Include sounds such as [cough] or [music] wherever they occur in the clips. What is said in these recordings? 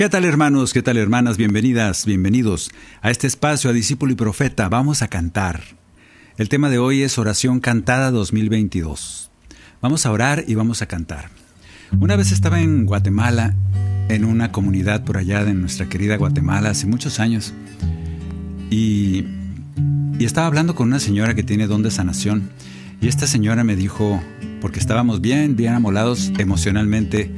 ¿Qué tal hermanos? ¿Qué tal hermanas? Bienvenidas, bienvenidos a este espacio a Discípulo y Profeta. Vamos a cantar. El tema de hoy es Oración Cantada 2022. Vamos a orar y vamos a cantar. Una vez estaba en Guatemala, en una comunidad por allá de nuestra querida Guatemala, hace muchos años, y, y estaba hablando con una señora que tiene don de sanación, y esta señora me dijo, porque estábamos bien, bien amolados emocionalmente,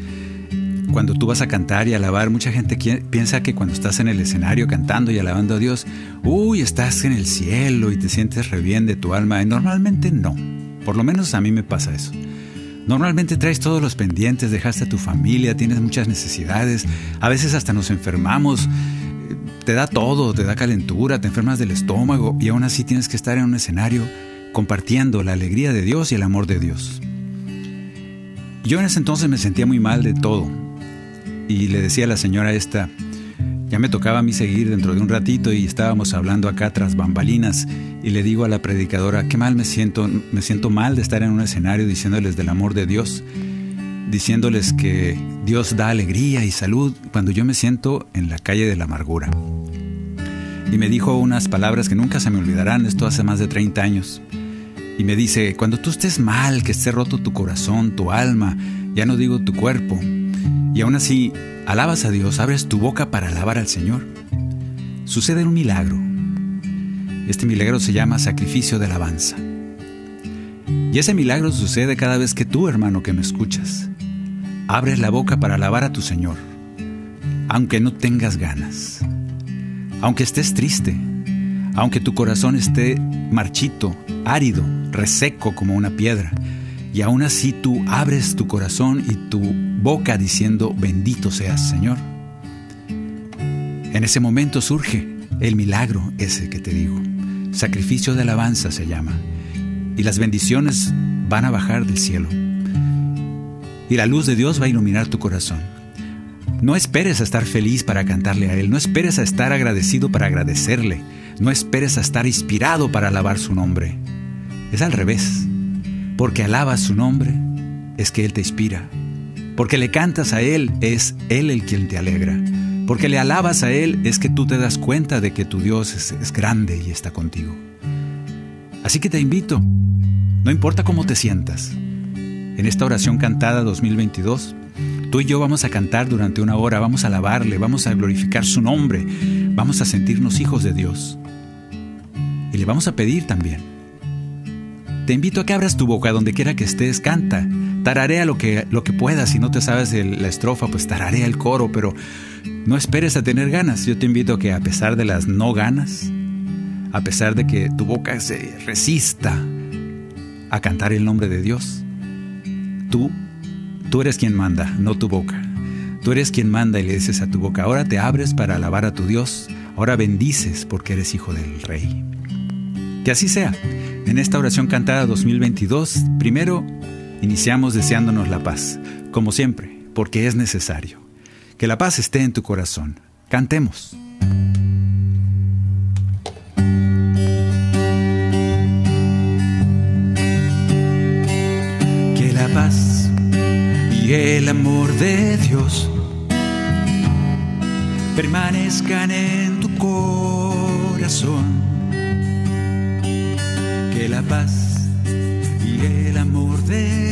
cuando tú vas a cantar y alabar, mucha gente piensa que cuando estás en el escenario cantando y alabando a Dios, uy, estás en el cielo y te sientes re bien de tu alma. Normalmente no. Por lo menos a mí me pasa eso. Normalmente traes todos los pendientes, dejaste a tu familia, tienes muchas necesidades, a veces hasta nos enfermamos, eh, te da todo, te da calentura, te enfermas del estómago y aún así tienes que estar en un escenario compartiendo la alegría de Dios y el amor de Dios. Yo en ese entonces me sentía muy mal de todo y le decía a la señora esta, ya me tocaba a mí seguir dentro de un ratito y estábamos hablando acá tras bambalinas y le digo a la predicadora, qué mal me siento, me siento mal de estar en un escenario diciéndoles del amor de Dios, diciéndoles que Dios da alegría y salud cuando yo me siento en la calle de la amargura. Y me dijo unas palabras que nunca se me olvidarán, esto hace más de 30 años. Y me dice, cuando tú estés mal, que esté roto tu corazón, tu alma, ya no digo tu cuerpo, y aún así alabas a Dios, abres tu boca para alabar al Señor, sucede un milagro. Este milagro se llama sacrificio de alabanza. Y ese milagro sucede cada vez que tú, hermano, que me escuchas, abres la boca para alabar a tu Señor, aunque no tengas ganas, aunque estés triste, aunque tu corazón esté marchito, árido, reseco como una piedra, y aún así tú abres tu corazón y tu boca diciendo, bendito seas Señor. En ese momento surge el milagro ese que te digo. Sacrificio de alabanza se llama. Y las bendiciones van a bajar del cielo. Y la luz de Dios va a iluminar tu corazón. No esperes a estar feliz para cantarle a Él. No esperes a estar agradecido para agradecerle. No esperes a estar inspirado para alabar su nombre. Es al revés. Porque alabas su nombre, es que Él te inspira. Porque le cantas a Él, es Él el quien te alegra. Porque le alabas a Él, es que tú te das cuenta de que tu Dios es, grande y está contigo. Así que te invito, no importa cómo te sientas, en esta oración cantada 2022, tú y yo vamos a cantar durante una hora, vamos a alabarle, vamos a glorificar su nombre, vamos a sentirnos hijos de Dios. Y le vamos a pedir también. Te invito a que abras tu boca donde quiera que estés, canta, tararea lo que, lo que puedas, si no te sabes el- la estrofa, pues tararea el coro, pero no esperes a tener ganas. Yo te invito a que a pesar de las no ganas, a pesar de que tu boca se resista a cantar el nombre de Dios, tú, tú eres quien manda, no tu boca. Tú eres quien manda y le dices a tu boca, ahora te abres para alabar a tu Dios, ahora bendices porque eres hijo del Rey. Que así sea. En esta oración cantada 2022, primero iniciamos deseándonos la paz, como siempre, porque es necesario. Que la paz esté en tu corazón. Cantemos. Que la paz y el amor de Dios permanezcan en tu corazón. Que la paz y el amor de Dios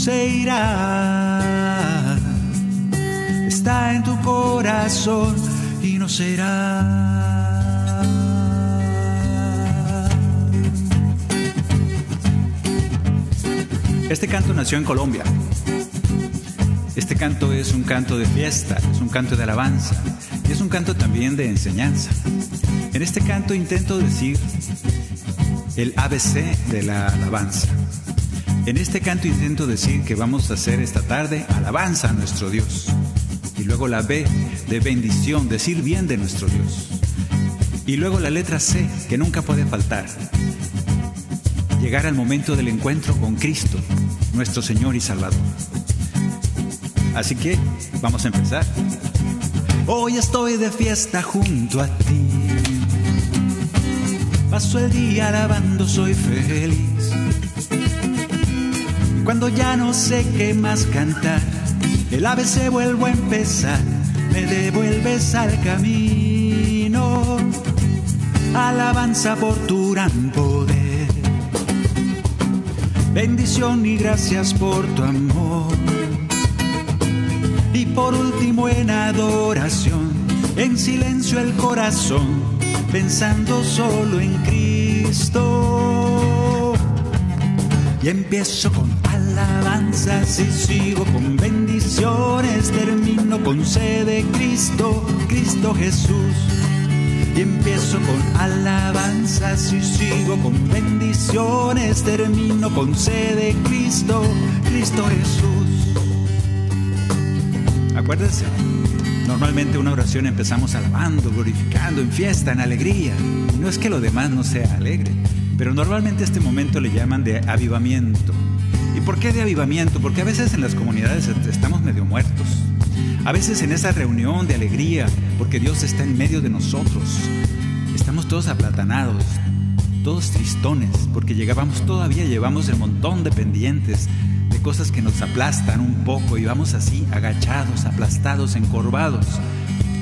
se irá. Está en tu corazón y no se irá. Este canto nació en Colombia. Este canto es un canto de fiesta, es un canto de alabanza y es un canto también de enseñanza. En este canto intento decir el ABC de la alabanza. En este canto intento decir que vamos a hacer esta tarde alabanza a nuestro Dios. Y luego la B de bendición, decir bien de nuestro Dios. Y luego la letra C, que nunca puede faltar, llegar al momento del encuentro con Cristo, nuestro Señor y Salvador. Así que vamos a empezar. Hoy estoy de fiesta junto a ti. Paso el día alabando, soy feliz. Cuando ya no sé qué más cantar, el ABC vuelvo a empezar, me devuelves al camino. Alabanza por tu gran poder bendición y gracias por tu amor. Y por último en adoración, en silencio el corazón, pensando solo en Cristo. Y empiezo con alabanzas y sigo con bendiciones, termino con sede Cristo, Cristo Jesús y empiezo con alabanzas y sigo con bendiciones, termino con sede Cristo, Cristo Jesús. Acuérdense, normalmente una oración empezamos alabando, glorificando, en fiesta, en alegría. No es que lo demás no sea alegre, pero normalmente este momento le llaman de avivamiento. ¿Y por qué de avivamiento? Porque a veces en las comunidades estamos medio muertos a veces en esa reunión de alegría, porque Dios está en medio de nosotros, estamos todos aplatanados, todos tristones, porque llegábamos todavía, llevamos el montón de pendientes, de cosas que nos aplastan un poco y vamos así agachados, aplastados, encorvados.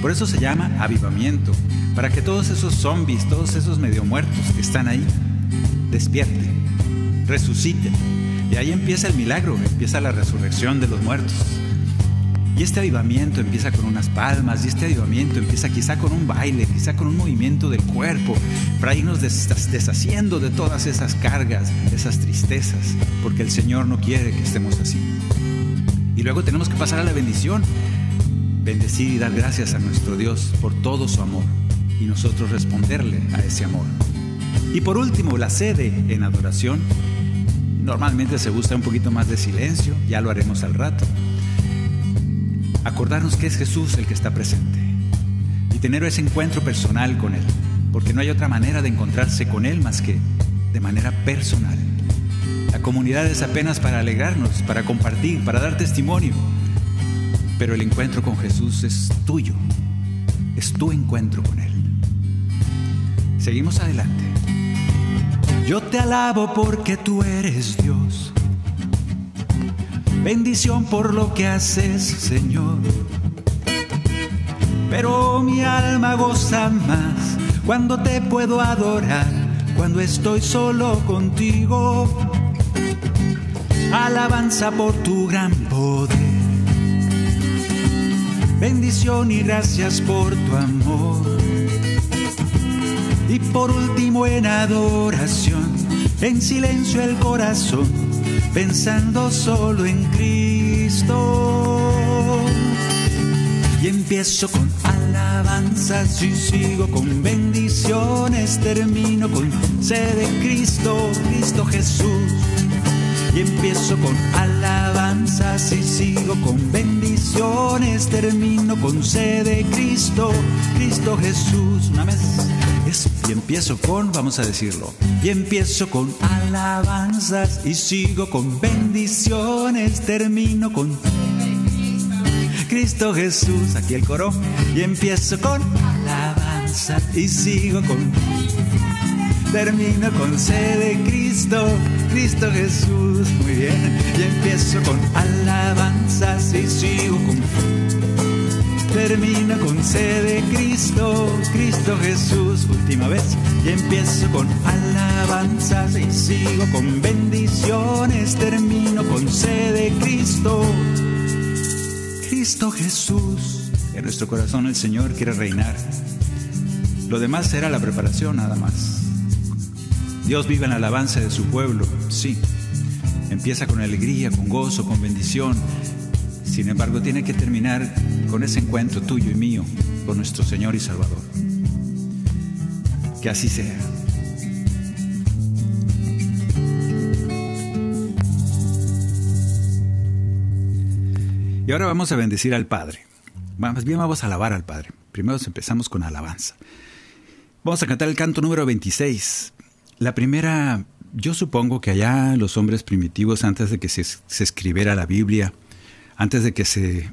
Por eso se llama avivamiento, para que todos esos zombies, todos esos medio muertos que están ahí, despierten, resuciten. Y ahí empieza el milagro, empieza la resurrección de los muertos. Y este avivamiento empieza con unas palmas, y este avivamiento empieza quizá con un baile, quizá con un movimiento del cuerpo, para irnos deshaciendo de todas esas cargas, esas tristezas, porque el Señor no quiere que estemos así. Y luego tenemos que pasar a la bendición, bendecir y dar gracias a nuestro Dios por todo su amor, y nosotros responderle a ese amor. Y por último, la sede en adoración. Normalmente se gusta un poquito más de silencio, ya lo haremos al rato acordarnos que es Jesús el que está presente y tener ese encuentro personal con Él, porque no hay otra manera de encontrarse con Él más que de manera personal. La comunidad es apenas para alegrarnos, para compartir, para dar testimonio, pero el encuentro con Jesús es tuyo, es tu encuentro con Él. Seguimos adelante. Yo te alabo porque tú eres Dios bendición por lo que haces, Señor. Pero mi alma goza más cuando te puedo adorar, cuando estoy solo contigo. Alabanza por tu gran poder. Bendición y gracias por tu amor. Y por último en adoración, en silencio el corazón pensando solo en Cristo. Y empiezo con alabanzas y sigo con bendiciones, termino con sed de Cristo, Cristo Jesús. Y empiezo con alabanzas y sigo con bendiciones, termino con sede de Cristo, Cristo Jesús. Una vez y empiezo con, vamos a decirlo, y empiezo con alabanzas y sigo con bendiciones, termino con Cristo Jesús, aquí el coro, y empiezo con alabanzas y sigo con termino con sede de Cristo, Cristo Jesús, muy bien, y empiezo con alabanzas y sigo con termino con sede de Cristo, Cristo Jesús, última vez, y empiezo con alabanzas y sigo con bendiciones, termino con sede de Cristo, Cristo Jesús. En nuestro corazón el Señor quiere reinar. Lo demás será la preparación nada más. Dios vive en la alabanza de su pueblo, sí. Empieza con alegría, con gozo, con bendición. Sin embargo, tiene que terminar con ese encuentro tuyo y mío con nuestro Señor y Salvador. Que así sea. Y ahora vamos a bendecir al Padre. Más bien vamos a alabar al Padre. Primero empezamos con alabanza. Vamos a cantar el canto número 26. La primera, yo supongo que allá los hombres primitivos, antes de que se, escribiera la Biblia, antes de que se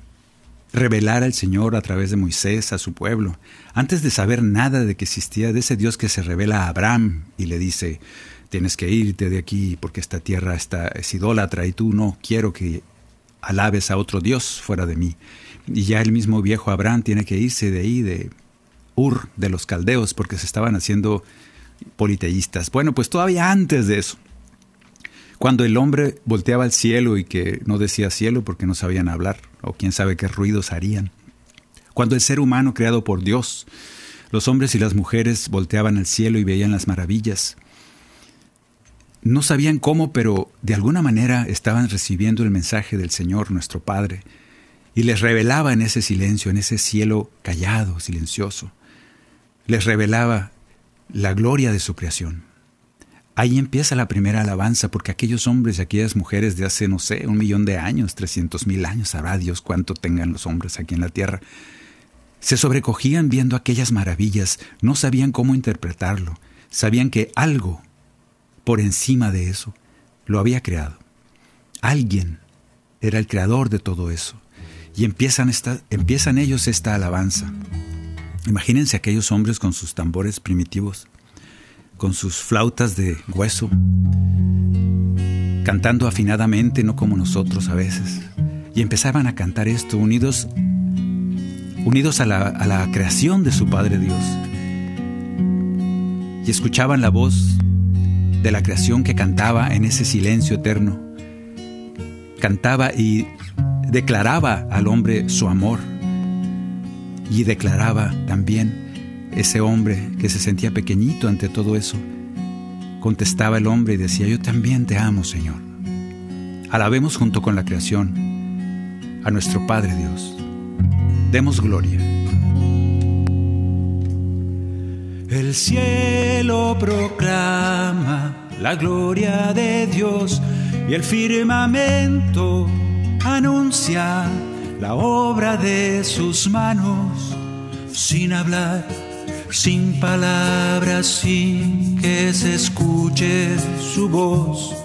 revelara el Señor a través de Moisés a su pueblo, antes de saber nada de que existía de ese Dios que se revela a Abraham y le dice, tienes que irte de aquí porque esta tierra está, es idólatra y tú no quiero que alabes a otro Dios fuera de mí. Y ya el mismo viejo Abraham tiene que irse de ahí, de Ur, de los caldeos, porque se estaban haciendo politeístas. Bueno, pues todavía antes de eso, cuando el hombre volteaba al cielo y que no decía cielo porque no sabían hablar, o quién sabe qué ruidos harían. Cuando el ser humano creado por Dios, los hombres y las mujeres volteaban al cielo y veían las maravillas. No sabían cómo, pero de alguna manera estaban recibiendo el mensaje del Señor nuestro Padre, y les revelaba en ese silencio, en ese cielo callado, silencioso, les revelaba la gloria de su creación. Ahí empieza la primera alabanza, porque aquellos hombres y aquellas mujeres de hace, no sé, un millón de años, trescientos mil años, sabrá Dios cuánto tengan los hombres aquí en la tierra, se sobrecogían viendo aquellas maravillas, no sabían cómo interpretarlo, sabían que algo por encima de eso lo había creado. Alguien era el creador de todo eso. Y empiezan, esta, empiezan ellos esta alabanza. Imagínense aquellos hombres con sus tambores primitivos, con sus flautas de hueso, cantando afinadamente, no como nosotros a veces. Y empezaban a cantar esto unidos, unidos a la, a la creación de su Padre Dios. Y escuchaban la voz de la creación que cantaba en ese silencio eterno. Cantaba y declaraba al hombre su amor y declaraba también ese hombre que se sentía pequeñito ante todo eso. Contestaba el hombre y decía, yo también te amo, Señor. Alabemos junto con la creación a nuestro Padre Dios. Demos gloria. El cielo proclama la gloria de Dios y el firmamento anuncia la obra de sus manos, sin hablar, sin palabras, sin que se escuche su voz.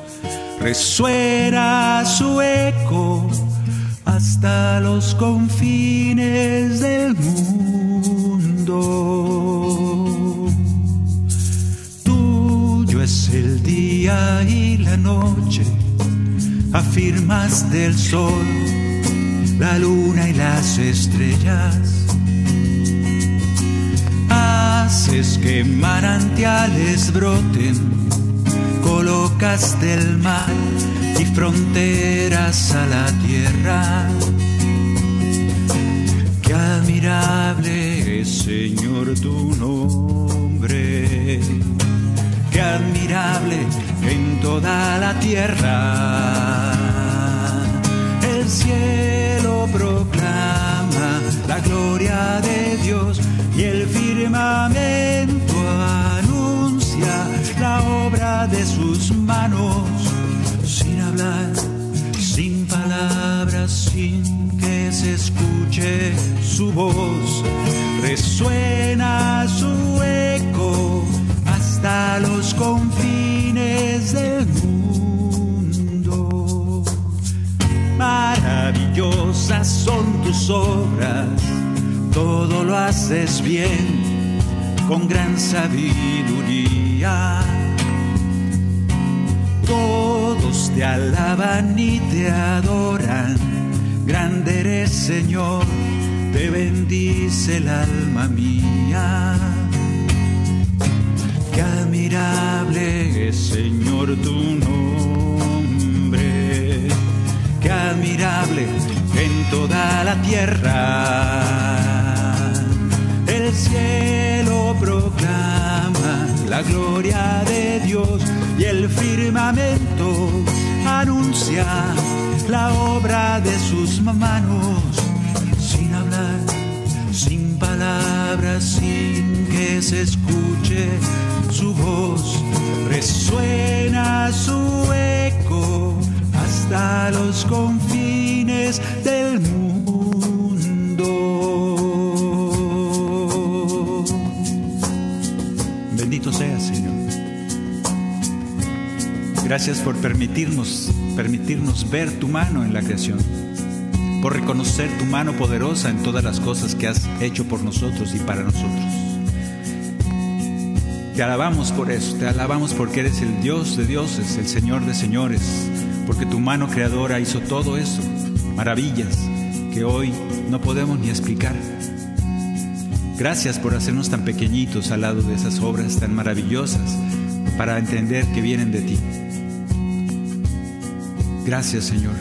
Resuena su eco hasta los confines del mundo. Tuyo es el día y la noche, afirmas del sol la luna y las estrellas. Que manantiales broten, colocas del mar y fronteras a la tierra. Qué admirable es, Señor, tu nombre. Qué admirable en toda la tierra. El cielo proclama la gloria de Dios y el firmamento anuncia la obra de sus manos sin hablar, sin palabras sin que se escuche su voz. Resuena su eco hasta los confines del mundo. Maravillosas son tus obras, todo lo haces bien, con gran sabiduría todos te alaban y te adoran. Grande eres Señor, te bendice el alma mía. Qué admirable es Señor tu nombre. Qué admirable en toda la tierra. El cielo proclama la gloria de Dios y el firmamento anuncia la obra de sus manos, sin hablar, sin palabras, sin que se escuche su voz, resuena su eco hasta los confines del mundo. Señor. Gracias por permitirnos, permitirnos ver tu mano en la creación, por reconocer tu mano poderosa en todas las cosas que has hecho por nosotros y para nosotros. Te alabamos por eso, te alabamos porque eres el Dios de dioses, el Señor de señores, porque tu mano creadora hizo todo eso, maravillas que hoy no podemos ni explicar. Gracias por hacernos tan pequeñitos al lado de esas obras tan maravillosas para entender que vienen de ti. Gracias Señor,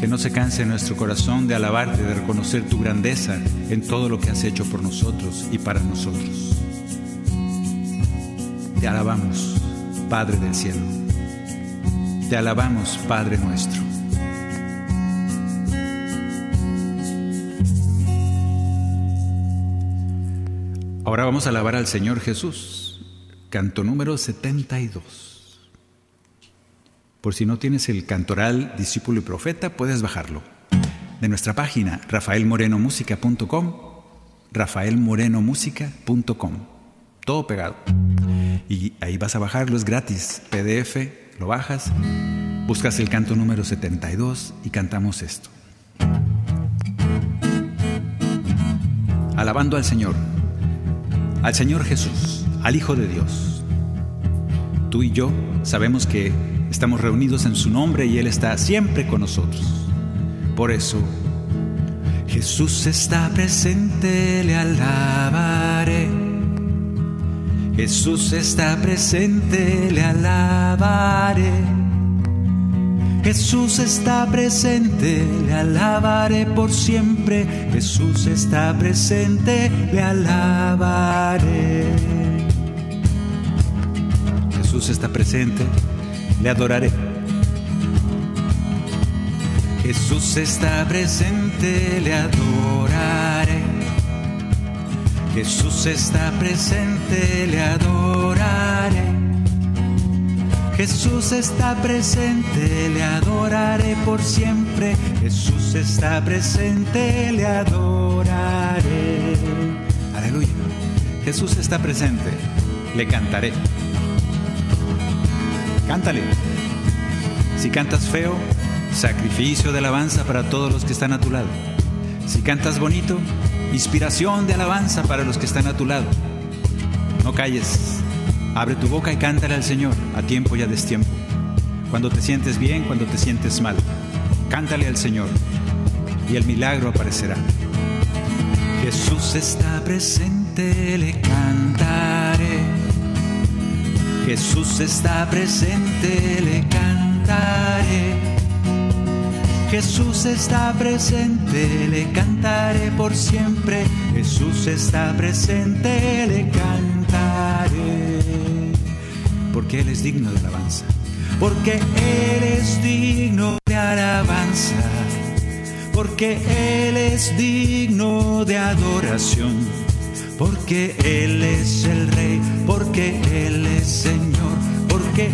que no se canse nuestro corazón de alabarte, de reconocer tu grandeza en todo lo que has hecho por nosotros y para nosotros. Te alabamos, Padre del cielo. Te alabamos, Padre nuestro. Ahora vamos a alabar al Señor Jesús. Canto número 72. Por si no tienes el cantoral Discípulo y Profeta, puedes bajarlo. De nuestra página, rafaelmorenomusica.com, rafaelmorenomusica.com. Todo pegado. Y ahí vas a bajarlo, es gratis. PDF, lo bajas, buscas el canto número 72 y cantamos esto. Alabando al Señor, al Señor Jesús, al Hijo de Dios. Tú y yo sabemos que Estamos reunidos en su nombre y Él está siempre con nosotros. Por eso, Jesús está presente, le alabaré. Jesús está presente, le alabaré. Jesús está presente, le alabaré por siempre. Jesús está presente, le alabaré. Jesús está presente, le adoraré. Jesús está presente, le adoraré. Jesús está presente, le adoraré. Jesús está presente, le adoraré por siempre. Jesús está presente, le adoraré. Aleluya. Jesús está presente, le cantaré. Cántale. Si cantas feo, sacrificio de alabanza para todos los que están a tu lado. Si cantas bonito, inspiración de alabanza para los que están a tu lado. No calles. Abre tu boca y cántale al Señor a tiempo y a destiempo. Cuando te sientes bien, cuando te sientes mal. Cántale al Señor y el milagro aparecerá. Jesús está presente, le cantaré. Jesús está presente, le cantaré. Jesús está presente, le cantaré por siempre. Jesús está presente, le cantaré. Porque Él es digno de alabanza. Porque Él es digno de alabanza. Porque Él es digno de adoración. Porque Él es el Rey. Porque Él es Señor. Porque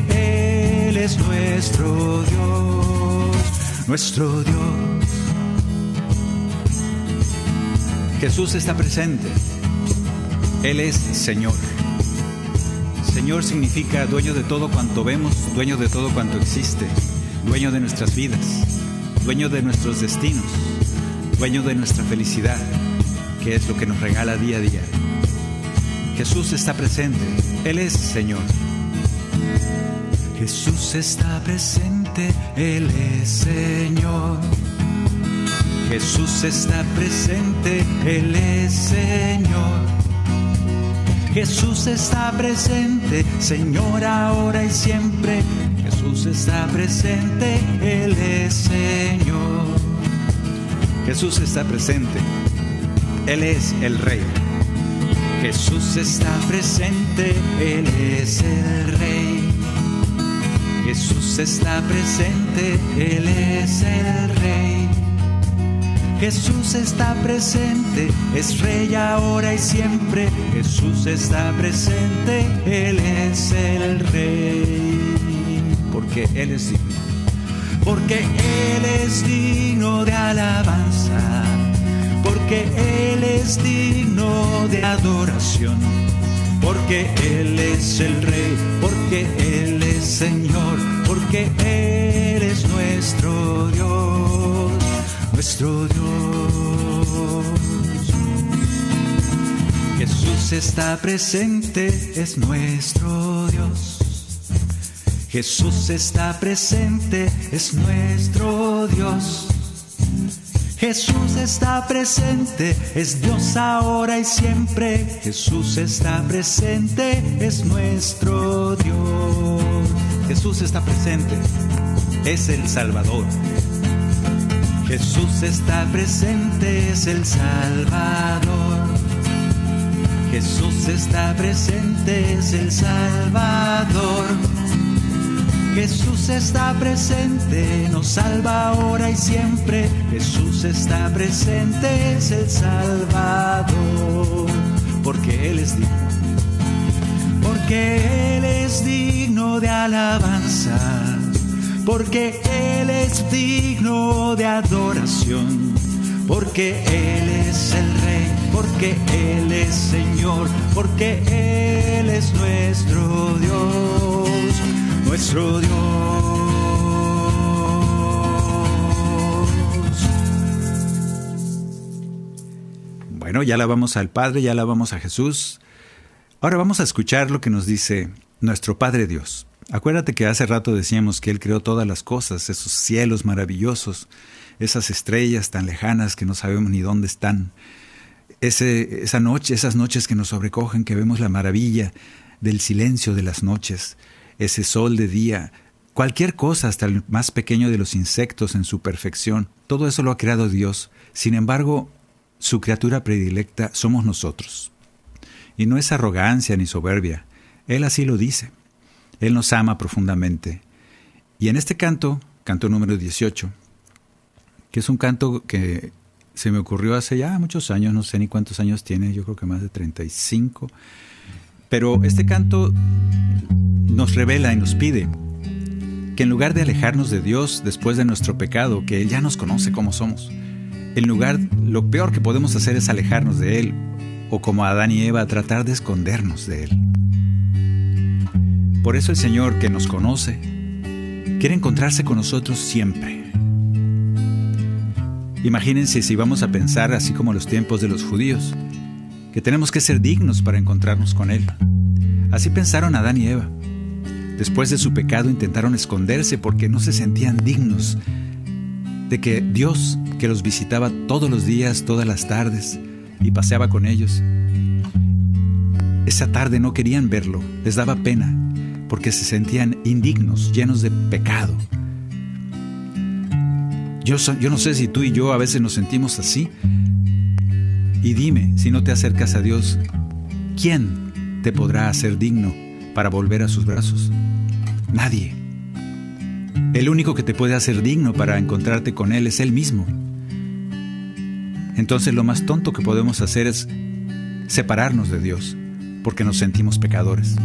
Él es nuestro Dios nuestro Dios. Jesús está presente. Él es Señor. Señor significa dueño de todo cuanto vemos, dueño de todo cuanto existe, dueño de nuestras vidas, dueño de nuestros destinos, dueño de nuestra felicidad, que es lo que nos regala día a día. Jesús está presente, Él es Señor. Jesús está presente, Él es Señor. Jesús está presente, Él es Señor. Jesús está presente, Señor, ahora y siempre. Jesús está presente, Él es Señor. Jesús está presente, Él es el Rey. Jesús está presente, Él es el Rey. Jesús está presente, Él es el Rey. Jesús está presente, es Rey ahora y siempre. Jesús está presente, Él es el Rey. Porque Él es digno. Porque Él es digno de alabanza. Porque Él es digno de adoración. Porque Él es el Rey. Porque Él es Señor. Porque Él es nuestro Dios nuestro Dios. Jesús está presente, es nuestro Dios. Jesús está presente, es nuestro Dios. Jesús está presente, es Dios ahora y siempre. Jesús está presente, es nuestro Dios. Jesús está presente, es el Salvador. Jesús está presente, es el Salvador. Jesús está presente, es el Salvador. Jesús está presente, nos salva ahora y siempre. Jesús está presente, es el Salvador. Porque Él es digno. Porque Él es digno de alabanza porque Él es digno de adoración, porque Él es el Rey, porque Él es Señor, porque Él es nuestro Dios, nuestro Dios. Bueno, ya la vamos al Padre, ya la vamos a Jesús. Ahora vamos a escuchar lo que nos dice nuestro Padre Dios. Acuérdate que hace rato decíamos que Él creó todas las cosas, esos cielos maravillosos, esas estrellas tan lejanas que no sabemos ni dónde están, Ese, esa noche, esas noches que nos sobrecogen, que vemos la maravilla del silencio de las noches, ese sol de día, cualquier cosa, hasta el más pequeño de los insectos en su perfección, todo eso lo ha creado Dios. Sin embargo, su criatura predilecta somos nosotros. Y no es arrogancia ni soberbia, Él así lo dice. Él nos ama profundamente. Y en este canto, canto número 18, que es un canto que se me ocurrió hace ya muchos años, no sé ni cuántos años tiene, yo creo que más de 35, pero este canto nos revela y nos pide que en lugar de alejarnos de Dios después de nuestro pecado, que Él ya nos conoce como somos, en lugar, lo peor que podemos hacer es alejarnos de Él, o como Adán y Eva, tratar de escondernos de Él. Por eso el Señor que nos conoce quiere encontrarse con nosotros siempre. Imagínense si vamos a pensar así como los tiempos de los judíos, que tenemos que ser dignos para encontrarnos con Él. Así pensaron Adán y Eva. Después de su pecado intentaron esconderse porque no se sentían dignos de que Dios, que los visitaba todos los días, todas las tardes, y paseaba con ellos, esa tarde no querían verlo, les daba pena, porque se sentían indignos, llenos de pecado. Yo, no sé si tú y yo a veces nos sentimos así. Y dime, si no te acercas a Dios, ¿quién te podrá hacer digno para volver a sus brazos? Nadie. El único que te puede hacer digno para encontrarte con Él es Él mismo. Entonces lo más tonto que podemos hacer es separarnos de Dios, porque nos sentimos pecadores.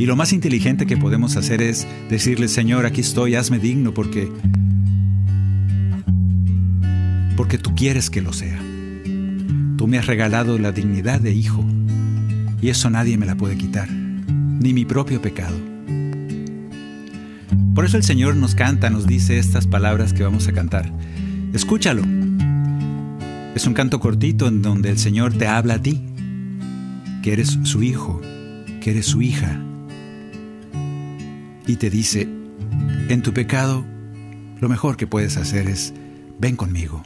Y lo más inteligente que podemos hacer es decirle, Señor, aquí estoy, hazme digno porque porque tú quieres que lo sea. Tú me has regalado la dignidad de hijo y eso nadie me la puede quitar, ni mi propio pecado. Por eso el Señor nos canta, nos dice estas palabras que vamos a cantar. Escúchalo. Es un canto cortito en donde el Señor te habla a ti, que eres su hijo, que eres su hija, y te dice, en tu pecado, lo mejor que puedes hacer es, ven conmigo.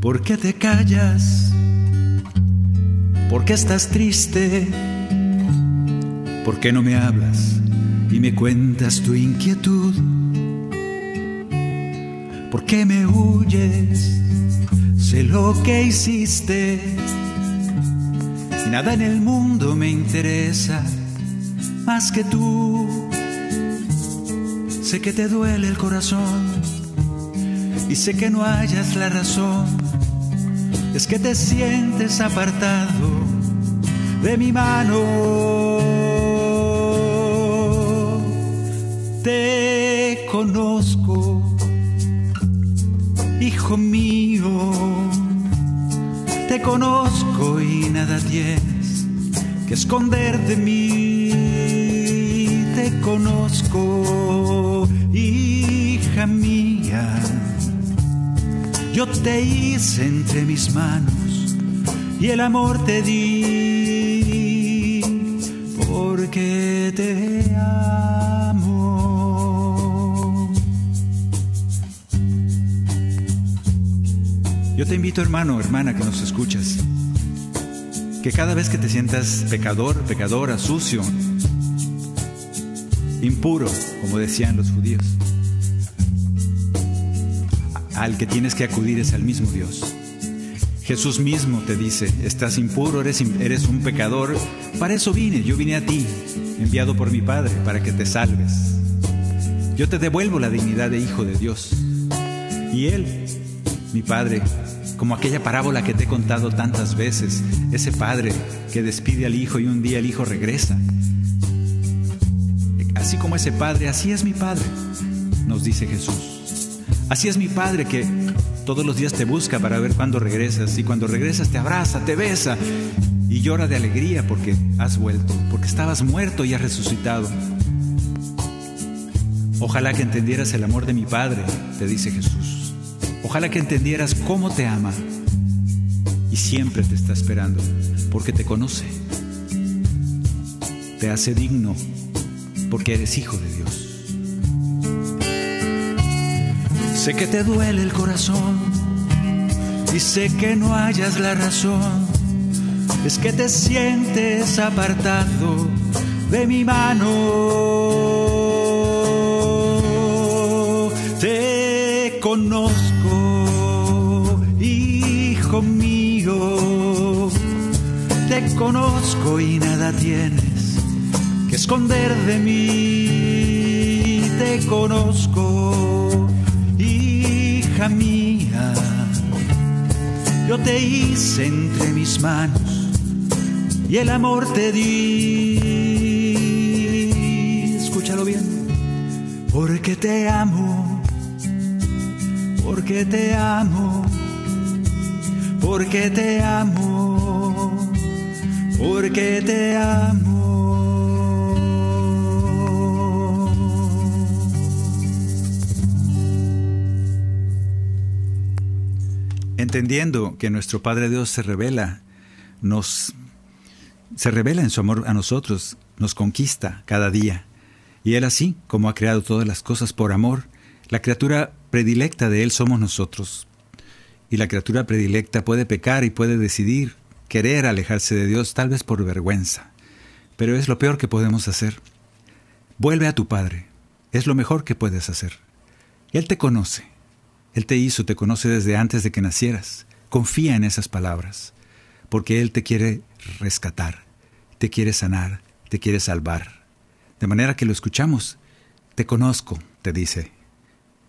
¿Por qué te callas? ¿Por qué estás triste? ¿Por qué no me hablas y me cuentas tu inquietud? ¿Por qué me huyes? Sé lo que hiciste nada en el mundo me interesa más que tú. Sé que te duele el corazón y sé que no hayas la razón. Es que te sientes apartado de mi mano. Te conozco, hijo mío. Te conozco y nada tienes que esconder de mí. Te conozco, hija mía. Yo te hice entre mis manos y el amor te di porque te amo. Yo te invito hermano, hermana que nos escuchas, que cada vez que te sientas pecador, pecadora, sucio, impuro, como decían los judíos, al que tienes que acudir es al mismo Dios. Jesús mismo te dice, estás impuro, eres, eres un pecador, para eso vine, yo vine a ti, enviado por mi Padre, para que te salves. Yo te devuelvo la dignidad de hijo de Dios. Y Él, mi Padre, como aquella parábola que te he contado tantas veces, ese Padre que despide al Hijo y un día el Hijo regresa. Así como ese Padre, así es mi Padre, nos dice Jesús. Así es mi Padre que todos los días te busca para ver cuándo regresas y cuando regresas te abraza, te besa y llora de alegría porque has vuelto, porque estabas muerto y has resucitado. Ojalá que entendieras el amor de mi Padre, te dice Jesús. Ojalá que entendieras cómo te ama y siempre te está esperando porque te conoce. Te hace digno porque eres hijo de Dios. Sé que te duele el corazón y sé que no hayas la razón. Es que te sientes apartado de mi mano. Te conozco, Te conozco y nada tienes que esconder de mí. Te conozco hija mía, yo te hice entre mis manos y el amor te di. Escúchalo bien, porque te amo, porque te amo, porque te amo, porque te amo. entendiendo que nuestro Padre Dios se revela, nos se revela en su amor a nosotros, nos conquista cada día. Y Él así, como ha creado todas las cosas por amor, la criatura predilecta de Él somos nosotros. Y la criatura predilecta puede pecar y puede decidir querer alejarse de Dios, tal vez por vergüenza. Pero es lo peor que podemos hacer. Vuelve a tu Padre. Es lo mejor que puedes hacer. Él te conoce. Él te hizo, te conoce desde antes de que nacieras. Confía en esas palabras, porque Él te quiere rescatar, te quiere sanar, te quiere salvar. De manera que lo escuchamos. Te conozco, te dice.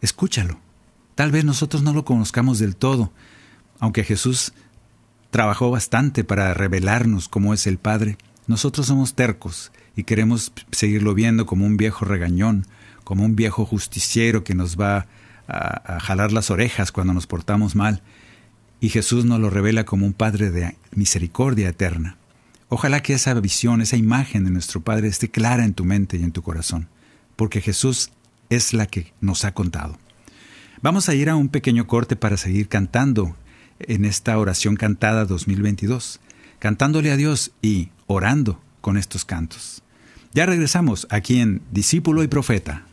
Escúchalo. Tal vez nosotros no lo conozcamos del todo, aunque Jesús trabajó bastante para revelarnos cómo es el Padre. Nosotros somos tercos y queremos seguirlo viendo como un viejo regañón, como un viejo justiciero que nos va a, jalar las orejas cuando nos portamos mal, y Jesús nos lo revela como un Padre de misericordia eterna. Ojalá que esa visión, esa imagen de nuestro Padre esté clara en tu mente y en tu corazón, porque Jesús es la que nos ha contado. Vamos a ir a un pequeño corte para seguir cantando en esta oración cantada 2022, cantándole a Dios y orando con estos cantos. Ya regresamos aquí en Discípulo y Profeta.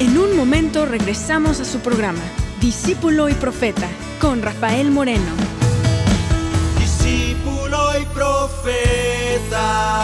En un momento regresamos a su programa, Discípulo y Profeta, con Rafael Moreno. Discípulo y Profeta.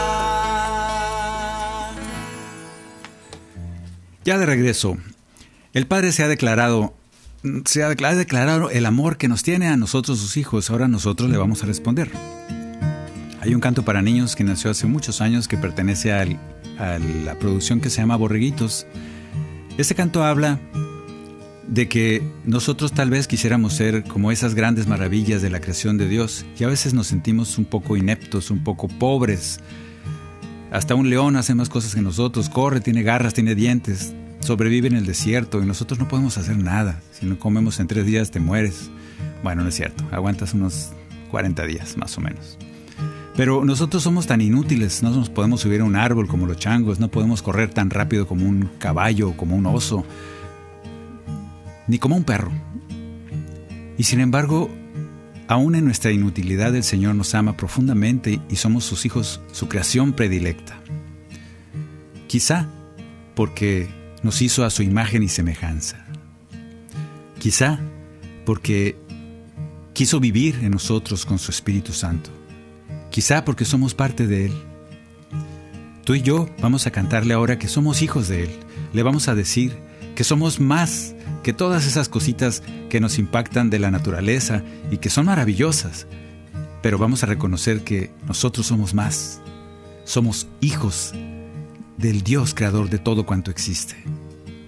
Ya de regreso, el Padre se ha declarado, se ha declarado, el amor que nos tiene a nosotros sus hijos. Ahora nosotros le vamos a responder. Hay un canto para niños que nació hace muchos años que pertenece a la producción que se llama Borreguitos. Este canto habla de que nosotros tal vez quisiéramos ser como esas grandes maravillas de la creación de Dios y a veces nos sentimos un poco ineptos, un poco pobres. Hasta un león hace más cosas que nosotros, corre, tiene garras, tiene dientes, sobrevive en el desierto y nosotros no podemos hacer nada. Si no comemos en tres días te mueres. Bueno, no es cierto, aguantas unos 40 días más o menos. Pero nosotros somos tan inútiles, no nos podemos subir a un árbol como los changos, no podemos correr tan rápido como un caballo como un oso, ni como un perro. Y sin embargo, aún en nuestra inutilidad el Señor nos ama profundamente y somos sus hijos, su creación predilecta. Quizá porque nos hizo a su imagen y semejanza. Quizá porque quiso vivir en nosotros con su Espíritu Santo. Quizá porque somos parte de Él. Tú y yo vamos a cantarle ahora que somos hijos de Él. Le vamos a decir que somos más que todas esas cositas que nos impactan de la naturaleza y que son maravillosas. Pero vamos a reconocer que nosotros somos más. Somos hijos del Dios creador de todo cuanto existe.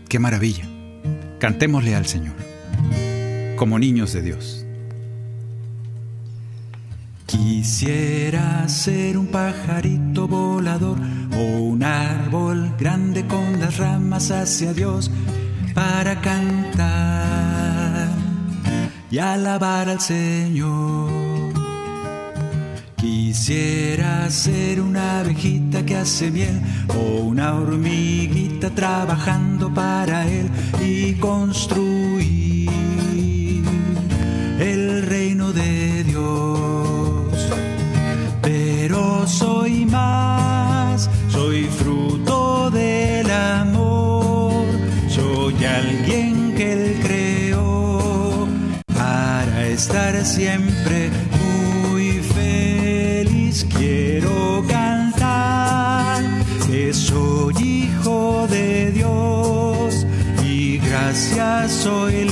¡Qué maravilla! Cantémosle al Señor, como niños de Dios. Quisiera ser un pajarito volador o un árbol grande con las ramas hacia Dios para cantar y alabar al Señor. Quisiera ser una abejita que hace miel o una hormiguita trabajando para Él y construir el lleno de Dios. Soy más, soy fruto del amor, soy alguien que Él creó para estar siempre muy feliz. Quiero cantar que soy hijo de Dios y gracias hoy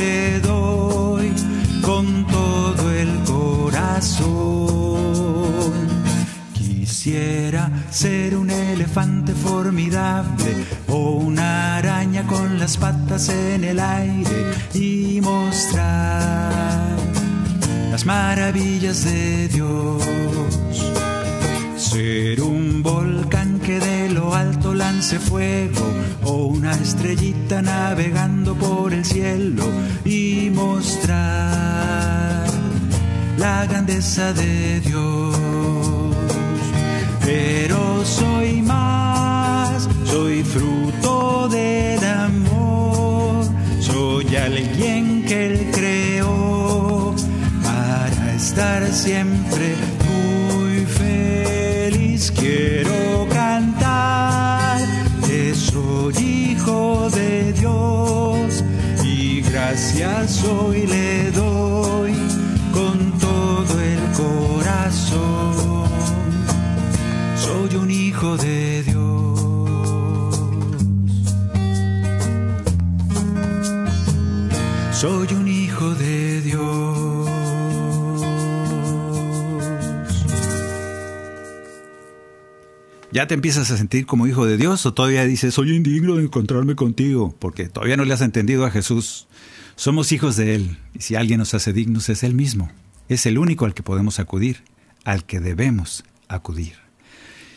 formidable o una araña con las patas en el aire y mostrar las maravillas de Dios. Ser un volcán que de lo alto lance fuego o una estrellita navegando por el cielo y mostrar la grandeza de Dios. Pero siempre muy feliz. Quiero cantar que soy hijo de Dios y gracias hoy le ¿Ya te empiezas a sentir como hijo de Dios o todavía dices, soy indigno de encontrarme contigo? Porque todavía no le has entendido a Jesús. Somos hijos de Él y si alguien nos hace dignos es Él mismo. Es el único al que podemos acudir, al que debemos acudir.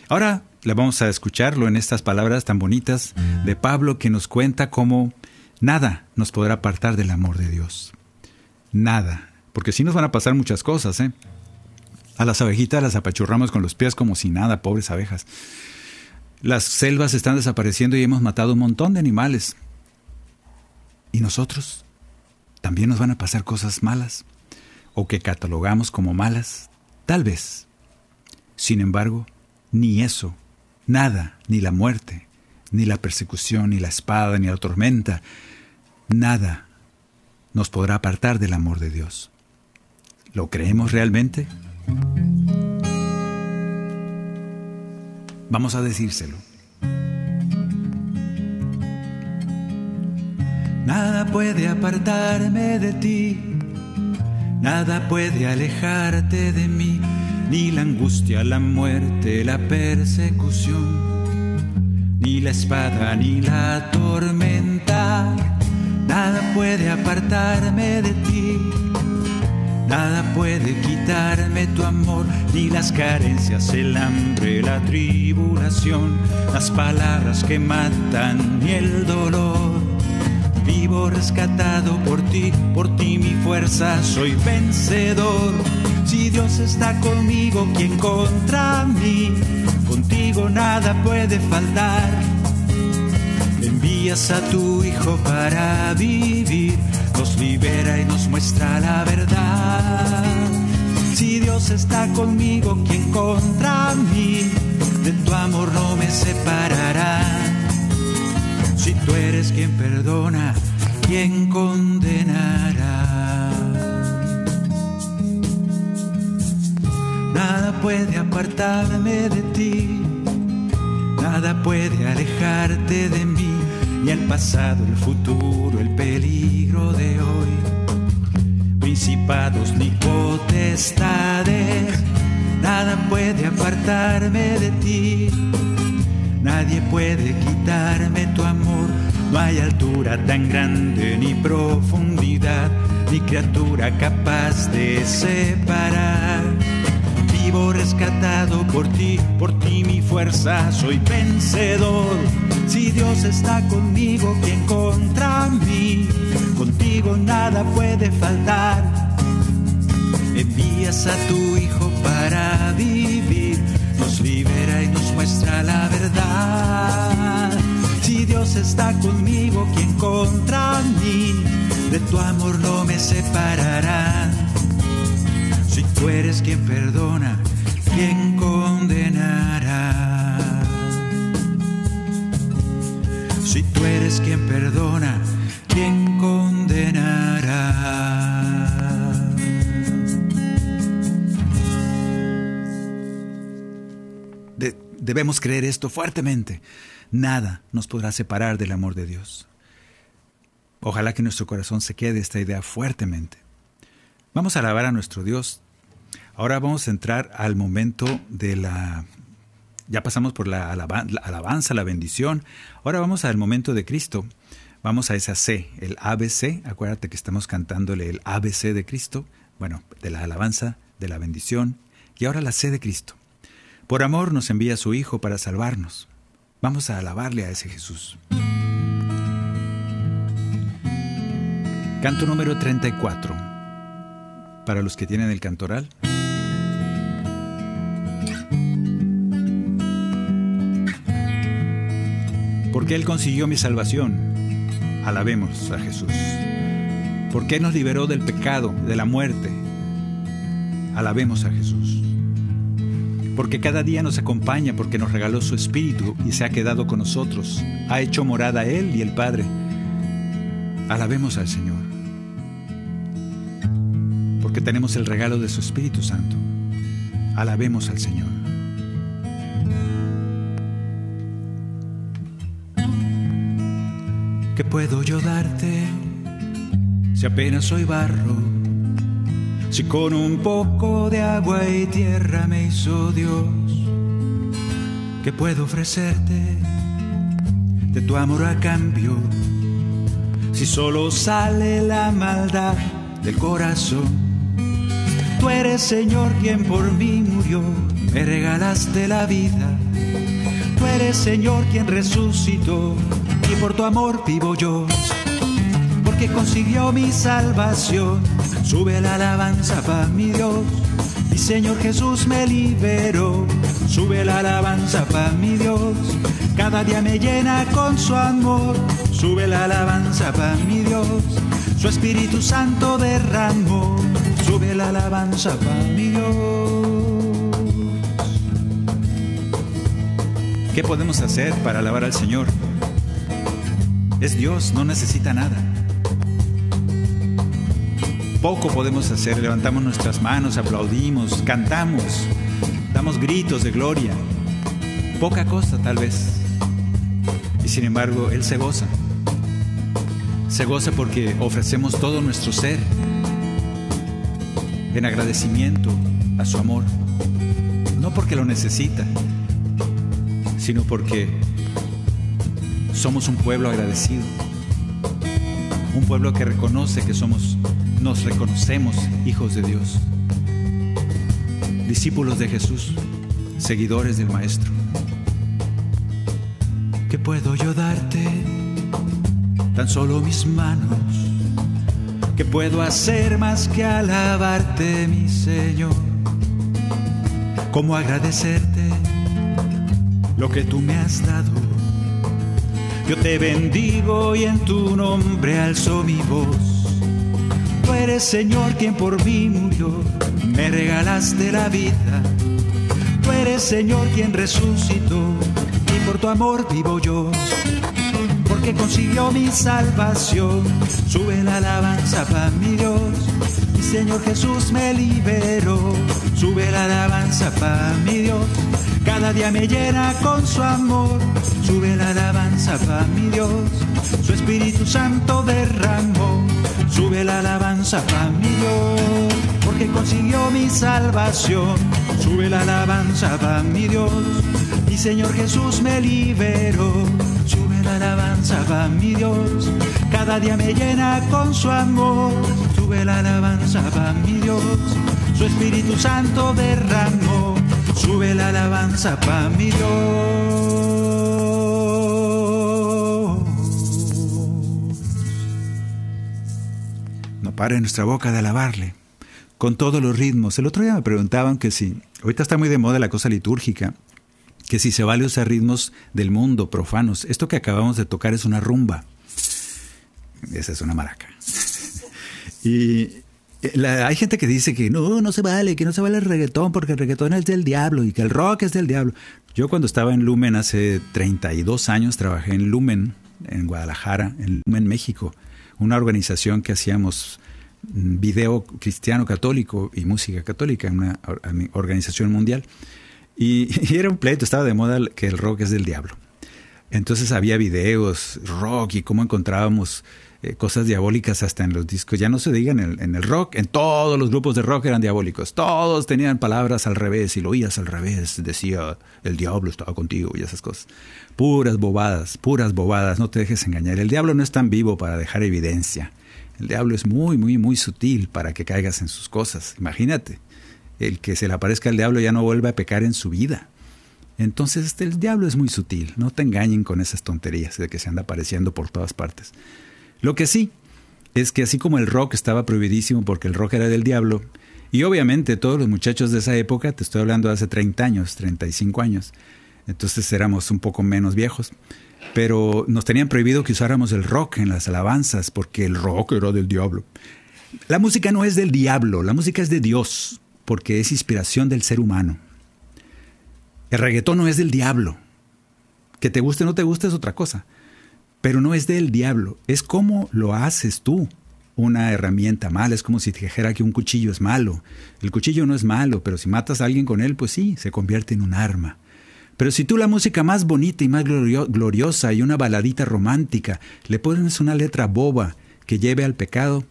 Ahora le vamos a escucharlo en estas palabras tan bonitas de Pablo que nos cuenta cómo nada nos podrá apartar del amor de Dios. Nada. Porque sí nos van a pasar muchas cosas, ¿eh? A las abejitas las apachurramos con los pies como si nada, pobres abejas. Las selvas están desapareciendo y hemos matado un montón de animales. ¿Y nosotros? ¿También nos van a pasar cosas malas? ¿O que catalogamos como malas? Tal vez. Sin embargo, ni eso, nada, ni la muerte, ni la persecución, ni la espada, ni la tormenta, nada nos podrá apartar del amor de Dios. ¿Lo creemos realmente? Vamos a decírselo. Nada puede apartarme de ti, nada puede alejarte de mí, ni la angustia, la muerte, la persecución, ni la espada, ni la tormenta. Nada puede apartarme de ti, nada puede quitarme tu amor, ni las carencias, el hambre, la tribulación, las palabras que matan, ni el dolor. Vivo rescatado por ti, por ti mi fuerza, soy vencedor. Si Dios está conmigo, ¿quién contra mí? Contigo nada puede faltar. Envías a tu Hijo para vivir, nos libera y nos muestra la verdad. Si Dios está conmigo, ¿quién contra mí? De tu amor no me separará. Si tú eres quien perdona, ¿quién condenará? Nada puede apartarme de ti, nada puede alejarte de mí, ni el pasado, el futuro, el peligro de hoy. Principados ni potestades, nada puede apartarme de ti. Nadie puede quitarme tu amor, no hay altura tan grande ni profundidad, ni criatura capaz de separar. Vivo rescatado por ti, por ti mi fuerza, soy vencedor. Si Dios está conmigo, ¿quién contra mí? Contigo nada puede faltar. Envías a tu Hijo para vivir, nos libera y nos muestra la verdad. Si Dios está conmigo, ¿quién contra mí? De tu amor no me separará. tú eres quien perdona, ¿quién condenará? Eres quien perdona, ¿quién condenará? debemos creer esto fuertemente. Nada nos podrá separar del amor de Dios. Ojalá que nuestro corazón se quede esta idea fuertemente. Vamos a alabar a nuestro Dios. Ahora vamos a entrar al momento de la... Ya pasamos por la, alabanza, la bendición. Ahora vamos al momento de Cristo. Vamos a esa C, el ABC. Acuérdate que estamos cantándole el ABC de Cristo. Bueno, de la alabanza, de la bendición. Y ahora la C de Cristo. Por amor nos envía su Hijo para salvarnos. Vamos a alabarle a ese Jesús. Canto número 34. Para los que tienen el cantoral. Porque Él consiguió mi salvación. Alabemos a Jesús. Porque Él nos liberó del pecado, de la muerte. Alabemos a Jesús porque cada día nos acompaña, porque nos regaló su Espíritu y se ha quedado con nosotros. Ha hecho morada Él y el Padre. Alabemos al Señor, porque tenemos el regalo de su Espíritu Santo. Alabemos al Señor. ¿Qué puedo yo darte si apenas soy barro? Si con un poco de agua y tierra me hizo Dios, ¿qué puedo ofrecerte de tu amor a cambio? Si solo sale la maldad del corazón, tú eres Señor quien por mí murió, me regalaste la vida. Tú eres Señor quien resucitó y por tu amor vivo yo, porque consiguió mi salvación Sube la alabanza para mi Dios, mi Señor Jesús me liberó. Sube la alabanza para mi Dios, cada día me llena con su amor. Sube la alabanza para mi Dios, su Espíritu Santo derramó. Sube la alabanza para mi Dios. ¿Qué podemos hacer para alabar al Señor? Es Dios, no necesita nada poco podemos hacer. Levantamos nuestras manos, aplaudimos, cantamos, damos gritos de gloria. Poca cosa tal vez. Y sin embargo, Él se goza. Se goza porque ofrecemos todo nuestro ser en agradecimiento a su amor. No porque lo necesita, sino porque somos un pueblo agradecido. Un pueblo que reconoce que somos nos reconocemos hijos de Dios, discípulos de Jesús, seguidores del Maestro. ¿Qué puedo yo darte? Tan solo mis manos. ¿Qué puedo hacer más que alabarte, mi Señor? ¿Cómo agradecerte lo que tú me has dado? Yo te bendigo y en tu nombre alzo mi voz Tú eres Señor quien por mí murió, me regalaste la vida. Tú eres Señor quien resucitó y por tu amor vivo yo. Porque consiguió mi salvación, sube la alabanza para mi Dios. Mi Señor Jesús me liberó, sube la alabanza para mi Dios. Cada día me llena con su amor, sube la alabanza para mi Dios. Su Espíritu Santo derramó Sube la alabanza para mi Dios, porque consiguió mi salvación. Sube la alabanza para mi Dios, mi Señor Jesús me liberó. Sube la alabanza para mi Dios, cada día me llena con su amor. Sube la alabanza para mi Dios, su Espíritu Santo derramó. Sube la alabanza para mi Dios. Para nuestra boca de alabarle, con todos los ritmos. El otro día me preguntaban que si, ahorita está muy de moda la cosa litúrgica, que si se vale usar ritmos del mundo, profanos. Esto que acabamos de tocar es una rumba. Esa es una maraca. [laughs] y, Eh, la- hay gente que dice que no, no se vale, que no se vale el reggaetón porque el reggaetón es del diablo y que el rock es del diablo. Yo cuando estaba en Lumen hace 32 años trabajé en Lumen, en Guadalajara, en Lumen, México, una organización que hacíamos mm, video cristiano católico y música católica, una or- organización mundial. Y, [laughs] y era un pleito, estaba de moda que el rock es del diablo. Entonces había videos, rock y cómo encontrábamos eh, cosas diabólicas hasta en los discos. Ya no se digan en el, en el rock, en todos los grupos de rock eran diabólicos. Todos tenían palabras al revés y lo oías al revés. Decía, el diablo estaba contigo y esas cosas. Puras bobadas, puras bobadas. No te dejes engañar. El diablo no es tan vivo para dejar evidencia. El diablo es muy, muy, muy sutil para que caigas en sus cosas. Imagínate, el que se le aparezca el diablo ya no vuelve a pecar en su vida. Entonces este, el diablo es muy sutil, no te engañen con esas tonterías de que se anda apareciendo por todas partes. Lo que sí es que así como el rock estaba prohibidísimo porque el rock era del diablo, y obviamente todos los muchachos de esa época, te estoy hablando de hace 30 años, 35 años, entonces éramos un poco menos viejos, pero nos tenían prohibido que usáramos el rock en las alabanzas porque el rock era del diablo. La música no es del diablo, la música es de Dios, porque es inspiración del ser humano. El reggaetón no es del diablo. Que te guste o no te guste es otra cosa. Pero no es del diablo. Es como lo haces tú. Una herramienta mala. Es como si dijera que un cuchillo es malo. El cuchillo no es malo, pero si matas a alguien con él, pues sí, se convierte en un arma. Pero si tú la música más bonita y más glorio- gloriosa y una baladita romántica le pones una letra boba que lleve al pecado,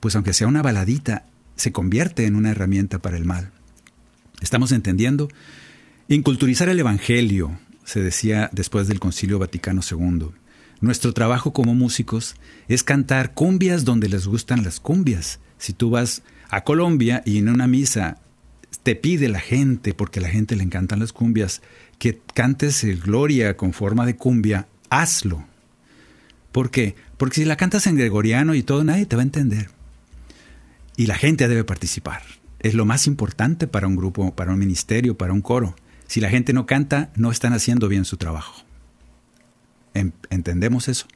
pues aunque sea una baladita, se convierte en una herramienta para el mal. ¿Estamos entendiendo? Inculturizar el Evangelio, se decía después del Concilio Vaticano II. Nuestro trabajo como músicos es cantar cumbias donde les gustan las cumbias. Si tú vas a Colombia y en una misa te pide la gente, porque a la gente le encantan las cumbias, que cantes el Gloria con forma de cumbia, hazlo. ¿Por qué? Porque si la cantas en gregoriano y todo, nadie te va a entender. Y la gente debe participar. Es lo más importante para un grupo, para un ministerio, para un coro. Si la gente no canta, no están haciendo bien su trabajo. En- ¿Entendemos eso?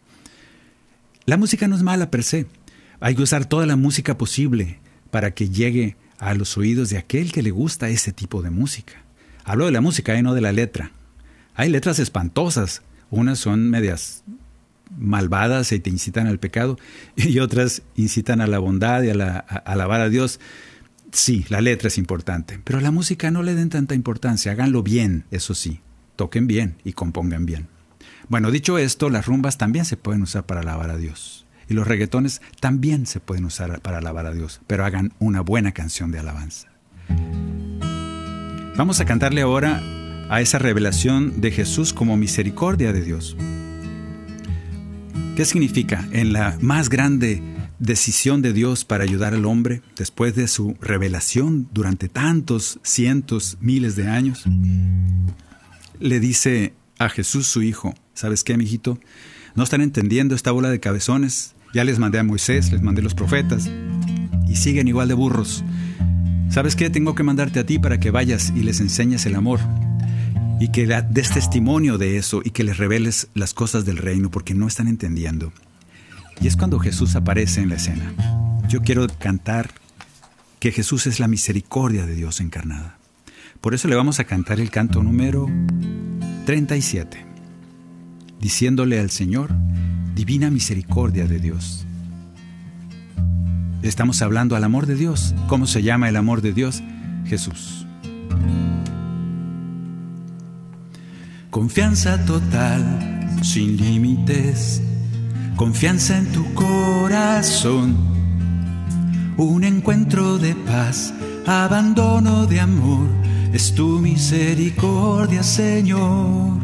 La música no es mala per se. Hay que usar toda la música posible para que llegue a los oídos de aquel que le gusta ese tipo de música. Hablo de la música y no de la letra. Hay letras espantosas. Unas son medias malvadas y te incitan al pecado [laughs] y otras incitan a la bondad y a, la, a alabar a Dios. Sí, la letra es importante, pero a la música no le den tanta importancia, háganlo bien, eso sí, toquen bien y compongan bien. Bueno, dicho esto, las rumbas también se pueden usar para alabar a Dios y los reggaetones también se pueden usar para alabar a Dios, pero hagan una buena canción de alabanza. Vamos a cantarle ahora a esa revelación de Jesús como misericordia de Dios. ¿Qué significa? En la más grande decisión de Dios para ayudar al hombre, después de su revelación durante tantos cientos, miles de años, le dice a Jesús su hijo, ¿sabes qué, mijito? No están entendiendo esta bola de cabezones. Ya les mandé a Moisés, les mandé los profetas, y siguen igual de burros. ¿Sabes qué? Tengo que mandarte a ti para que vayas y les enseñes el amor y que des testimonio de eso y que les reveles las cosas del reino porque no están entendiendo. Y es cuando Jesús aparece en la escena. Yo quiero cantar que Jesús es la misericordia de Dios encarnada. Por eso le vamos a cantar el canto número 37, diciéndole al Señor, divina misericordia de Dios. Estamos hablando al amor de Dios. ¿Cómo se llama el amor de Dios? Jesús. Confianza total, sin límites. Confianza en tu corazón. Un encuentro de paz, abandono de amor. Es tu misericordia, Señor.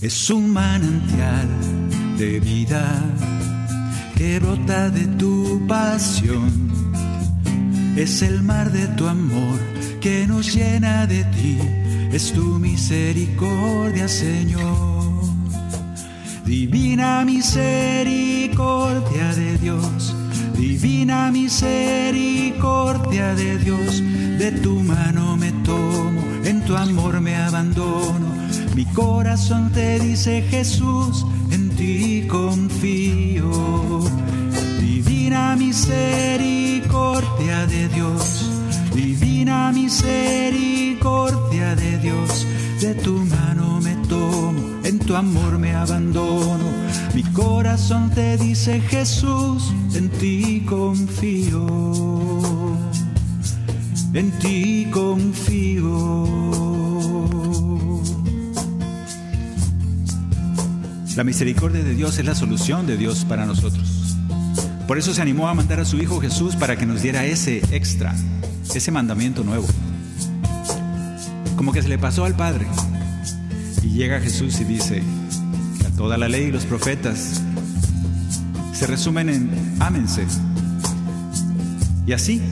Es un manantial de vida que brota de tu pasión. Es el mar de tu amor que nos llena de ti. Es tu misericordia, Señor. Divina misericordia de Dios. Divina misericordia de Dios. De tu mano me tomo, en tu amor me abandono. Mi corazón te dice Jesús, en ti confío. Divina misericordia de Dios, divina misericordia de Dios, de tu mano me tomo, tu amor me abandono. Mi corazón te dice Jesús, en ti confío, en ti confío. La misericordia de Dios es la solución de Dios para nosotros. Por eso se animó a mandar a su Hijo Jesús para que nos diera ese extra, ese mandamiento nuevo. Como que se le pasó al Padre. Y llega Jesús y dice, toda la ley y los profetas se resumen en ámense. Y así,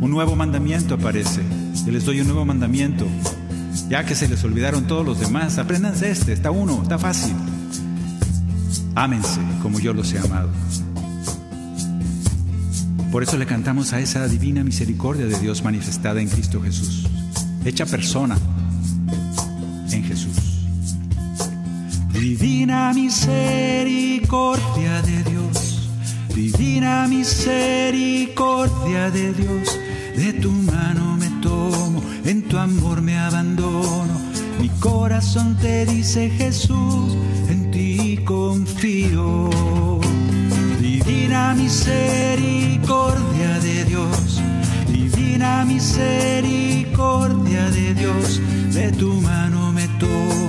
un nuevo mandamiento aparece. Yo les doy un nuevo mandamiento. Ya que se les olvidaron todos los demás, apréndanse este, está uno, está fácil. Ámense como yo los he amado. Por eso le cantamos a esa divina misericordia de Dios manifestada en Cristo Jesús, hecha persona Divina misericordia de Dios, divina misericordia de Dios, de tu mano me tomo, en tu amor me abandono. Mi corazón te dice Jesús, confío. Divina misericordia de Dios, divina misericordia de Dios, de tu mano me tomo, en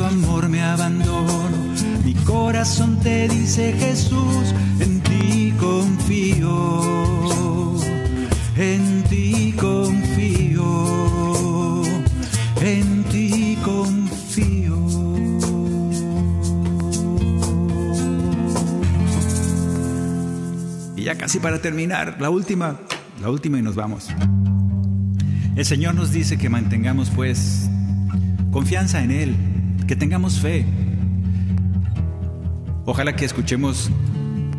tu amor me abandono. Mi corazón te dice Jesús, en ti confío, en ti confío, en ti confío. ya casi para terminar, la última, la última y nos vamos. El Señor nos dice que mantengamos pues confianza en Él, que tengamos fe. Ojalá que escuchemos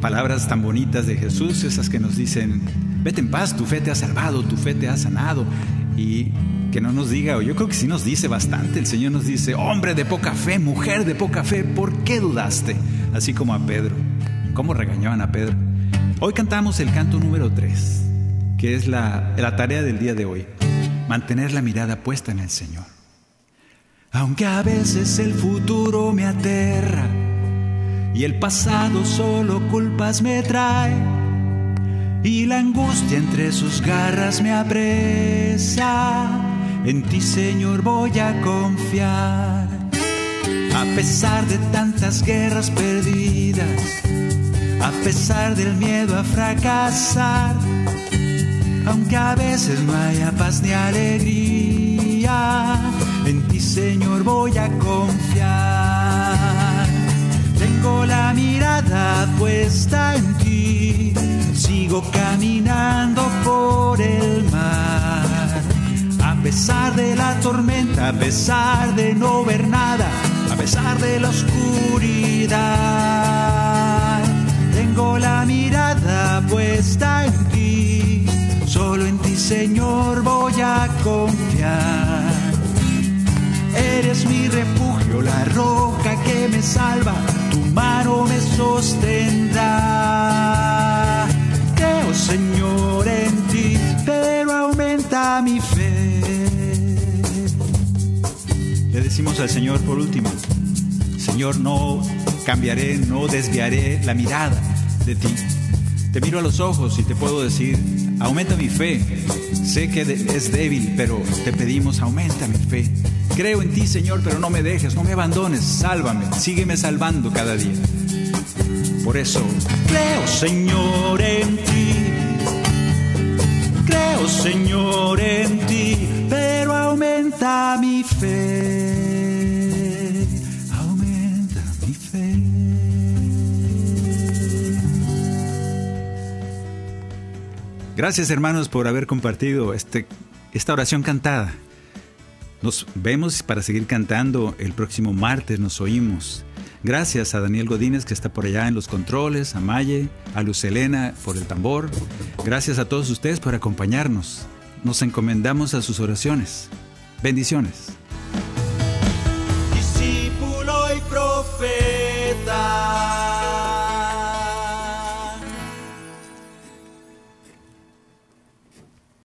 palabras tan bonitas de Jesús, esas que nos dicen, vete en paz, tu fe te ha salvado, tu fe te ha sanado. Y que no nos diga, o yo creo que sí nos dice bastante, el Señor nos dice, hombre de poca fe, mujer de poca fe, ¿por qué dudaste? Así como a Pedro. ¿Cómo regañaban a Pedro? Hoy cantamos el canto número 3, que es la, la tarea del día de hoy, mantener la mirada puesta en el Señor. Aunque a veces el futuro me aterra y el pasado solo culpas me trae y la angustia entre sus garras me apresa, en ti Señor voy a confiar. A pesar de tantas guerras perdidas, a pesar del miedo a fracasar, aunque a veces no haya paz ni alegría, Señor voy a confiar. Tengo la mirada puesta en ti, sigo caminando por el mar. A pesar de la tormenta, a pesar de no ver nada, a pesar de la oscuridad tengo la mirada puesta en ti, solo en ti Señor voy a confiar. Eres mi refugio, la roca que me salva, tu mano me sostendrá. Creo Señor en ti, pero aumenta mi fe. Le decimos al Señor por último, Señor, no cambiaré, no desviaré la mirada de ti. Te miro a los ojos y te puedo decir, aumenta mi fe. Sé que es débil, pero te pedimos, aumenta mi fe. Creo en ti, Señor, pero no me dejes, no me abandones, sálvame, sígueme salvando cada día. Por eso, creo, Señor, en ti. Creo, Señor, en ti, pero aumenta mi fe. Gracias hermanos por haber compartido este, esta oración cantada. Nos vemos para seguir cantando el próximo martes, nos oímos. Gracias a Daniel Godínez que está por allá en los controles, a Maye, a Luz Elena por el tambor. Gracias a todos ustedes por acompañarnos. Nos encomendamos a sus oraciones. Bendiciones.